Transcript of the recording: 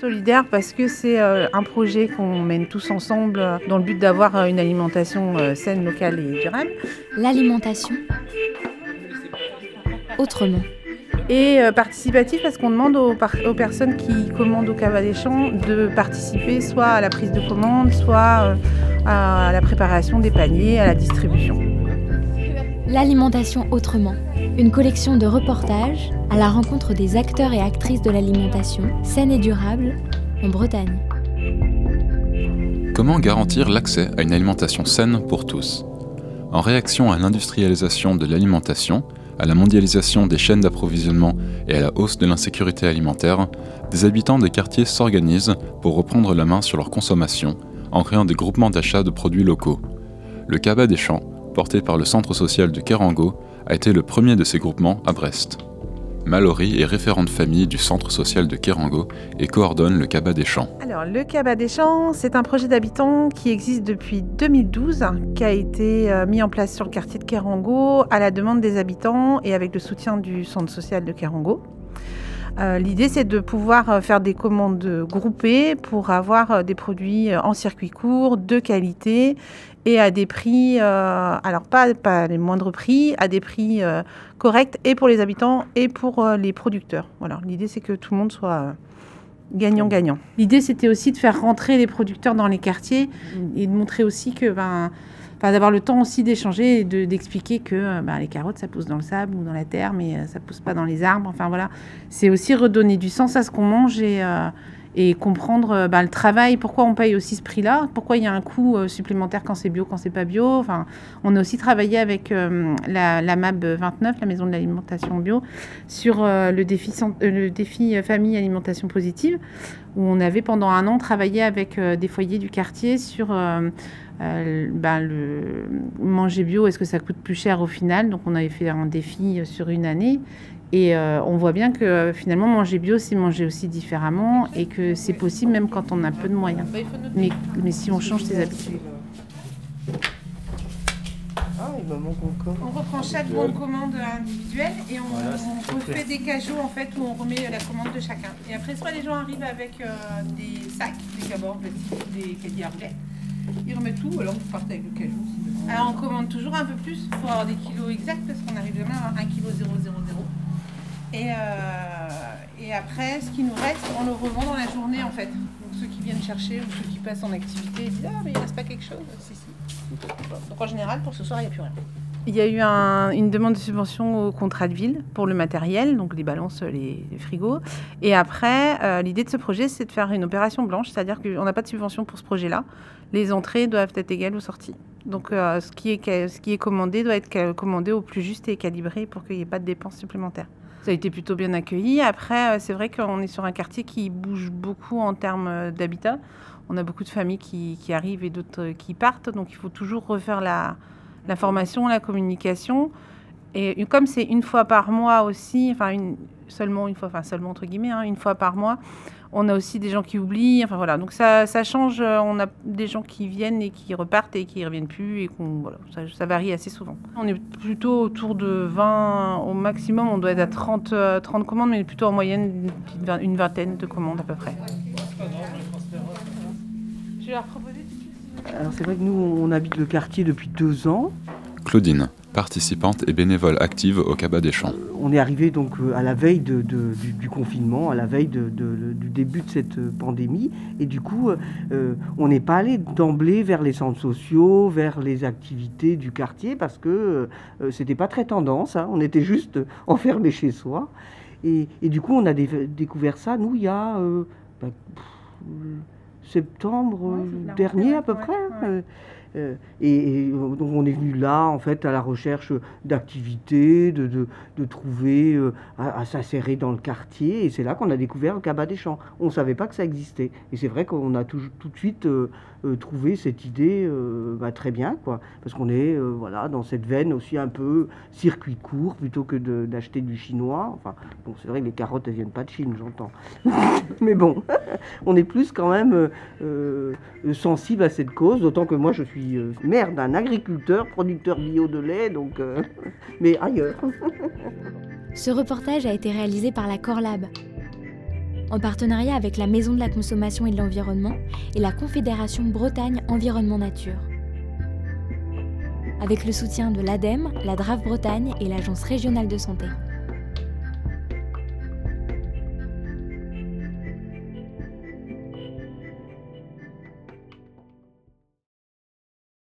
Solidaire parce que c'est un projet qu'on mène tous ensemble dans le but d'avoir une alimentation saine, locale et durable. L'alimentation autrement et euh, participatif parce qu'on demande aux, personnes qui commandent au Cava des Champs de participer soit à la prise de commande, soit euh, à la préparation des paniers, à la distribution. L'alimentation autrement, une collection de reportages à la rencontre des acteurs et actrices de l'alimentation saine et durable en Bretagne. Comment garantir l'accès à une alimentation saine pour tous? En réaction à l'industrialisation de l'alimentation, à la mondialisation des chaînes d'approvisionnement et à la hausse de l'insécurité alimentaire, des habitants des quartiers s'organisent pour reprendre la main sur leur consommation en créant des groupements d'achat de produits locaux. Le Cabas des Champs, porté par le centre social de Kerango, a été le premier de ces groupements à Brest. Mallory est référente famille du centre social de Kerango et coordonne le Cabas des Champs. Alors, le Cabas des Champs, c'est un projet d'habitants qui existe depuis 2012, qui a été euh, mis en place sur le quartier de Kerango à la demande des habitants et avec le soutien du centre social de Kerango. Euh, l'idée, c'est de pouvoir euh, faire des commandes groupées pour avoir des produits en circuit court, de qualité et à des prix, alors pas, pas les moindres prix, à des prix correcte et pour les habitants et pour euh, les producteurs. Voilà, l'idée c'est que tout le monde soit euh, gagnant-gagnant. L'idée c'était aussi de faire rentrer les producteurs dans les quartiers et de montrer aussi que ben, Enfin, d'avoir le temps aussi d'échanger et d'expliquer que euh, ben, les carottes, ça pousse dans le sable ou dans la terre, mais ça pousse pas dans les arbres. Enfin, voilà. C'est aussi redonner du sens à ce qu'on mange et, et comprendre euh, bah, le travail, pourquoi on paye aussi ce prix-là, pourquoi il y a un coût euh, supplémentaire quand c'est bio, quand c'est pas bio? Enfin, on a aussi travaillé avec euh, la, la, MAB 29, la maison de l'alimentation bio, sur le, défi, le défi famille alimentation positive, où on avait pendant un an travaillé avec des foyers du quartier sur ben, le manger bio, est-ce que ça coûte plus cher au final? Donc on avait fait un défi sur une année et euh, on voit bien que finalement manger bio, c'est manger aussi différemment et que c'est possible même quand on a peu de moyens. Mais, mais si on change ses habitudes. Ah. On reprend chaque bon de commande individuelle et on, refait des cajots en fait où on remet la commande de chacun. Et après, soit les gens arrivent avec euh, des sacs, des cabords, des caddies à Ils remettent tout, alors vous partez avec le cajou. Alors on commande toujours un peu plus pour avoir des kilos exacts parce qu'on arrive jamais à 1 kg 000. Et, euh, et après, ce qui nous reste, on le revend dans la journée en fait. Donc ceux qui viennent chercher ou ceux qui passent en activité disent Ah, mais il ne reste pas quelque chose. Si, si. Donc en général, pour ce soir, il n'y a plus rien. Il y a eu une demande de subvention au contrat de ville pour le matériel, donc les balances, les, frigos. Et après, euh, l'idée de ce projet, c'est de faire une opération blanche, c'est-à-dire qu'on n'a pas de subvention pour ce projet-là. Les entrées doivent être égales aux sorties. Donc euh, ce, qui est, qui commandé doit être commandé au plus juste et calibré pour qu'il n'y ait pas de dépenses supplémentaires. Ça a été plutôt bien accueilli. Après, euh, c'est vrai qu'on est sur un quartier qui bouge beaucoup en termes d'habitat. On a beaucoup de familles qui, arrivent et d'autres qui partent. Donc, il faut toujours refaire la, la formation, la communication. Et comme c'est une fois par mois aussi, enfin, une, seulement une fois, enfin, seulement entre guillemets, hein, une fois par mois, on a aussi des gens qui oublient. Enfin voilà, donc ça, ça, change. Euh, on a des gens qui viennent et qui repartent et qui ne reviennent plus et voilà, ça, varie assez souvent. On est plutôt autour de 20 au maximum. On doit être à 30, 30 euh, commandes, mais plutôt en moyenne une vingtaine de commandes à peu près. Je vais leur. Alors c'est vrai que nous on habite le quartier depuis deux ans. Claudine participante et bénévole active au Cabas des Champs. On est arrivé donc euh, à la veille du, confinement, à la veille du début de cette euh, pandémie, et du coup, euh, on n'est pas allé d'emblée vers les centres sociaux, vers les activités du quartier, parce que c'était pas très tendance. Hein. on était juste enfermé chez soi, et, du coup, on a découvert ça. Nous, il y a bah, septembre dernier à peu près. Hein. Euh, et, donc on est venu là, en fait, à la recherche d'activités, de, de, trouver, euh, à, s'insérer dans le quartier. Et c'est là qu'on a découvert le Cabas des Champs. On ne savait pas que ça existait. Et c'est vrai qu'on a tout, de suite euh, trouvé cette idée bah, très bien, quoi. Parce qu'on est voilà, dans cette veine aussi un peu circuit court, plutôt que d'acheter du chinois. Enfin, bon, c'est vrai que les carottes, elles viennent pas de Chine, j'entends. Mais bon, on est plus quand même sensible à cette cause, d'autant que moi, je suis euh, mère d'un agriculteur, producteur bio de lait, donc, euh, mais ailleurs. Ce reportage a été réalisé par la Corlab, en partenariat avec la Maison de la Consommation et de l'Environnement et la Confédération Bretagne Environnement Nature. Avec le soutien de l'ADEME, la DRAF Bretagne et l'Agence régionale de santé.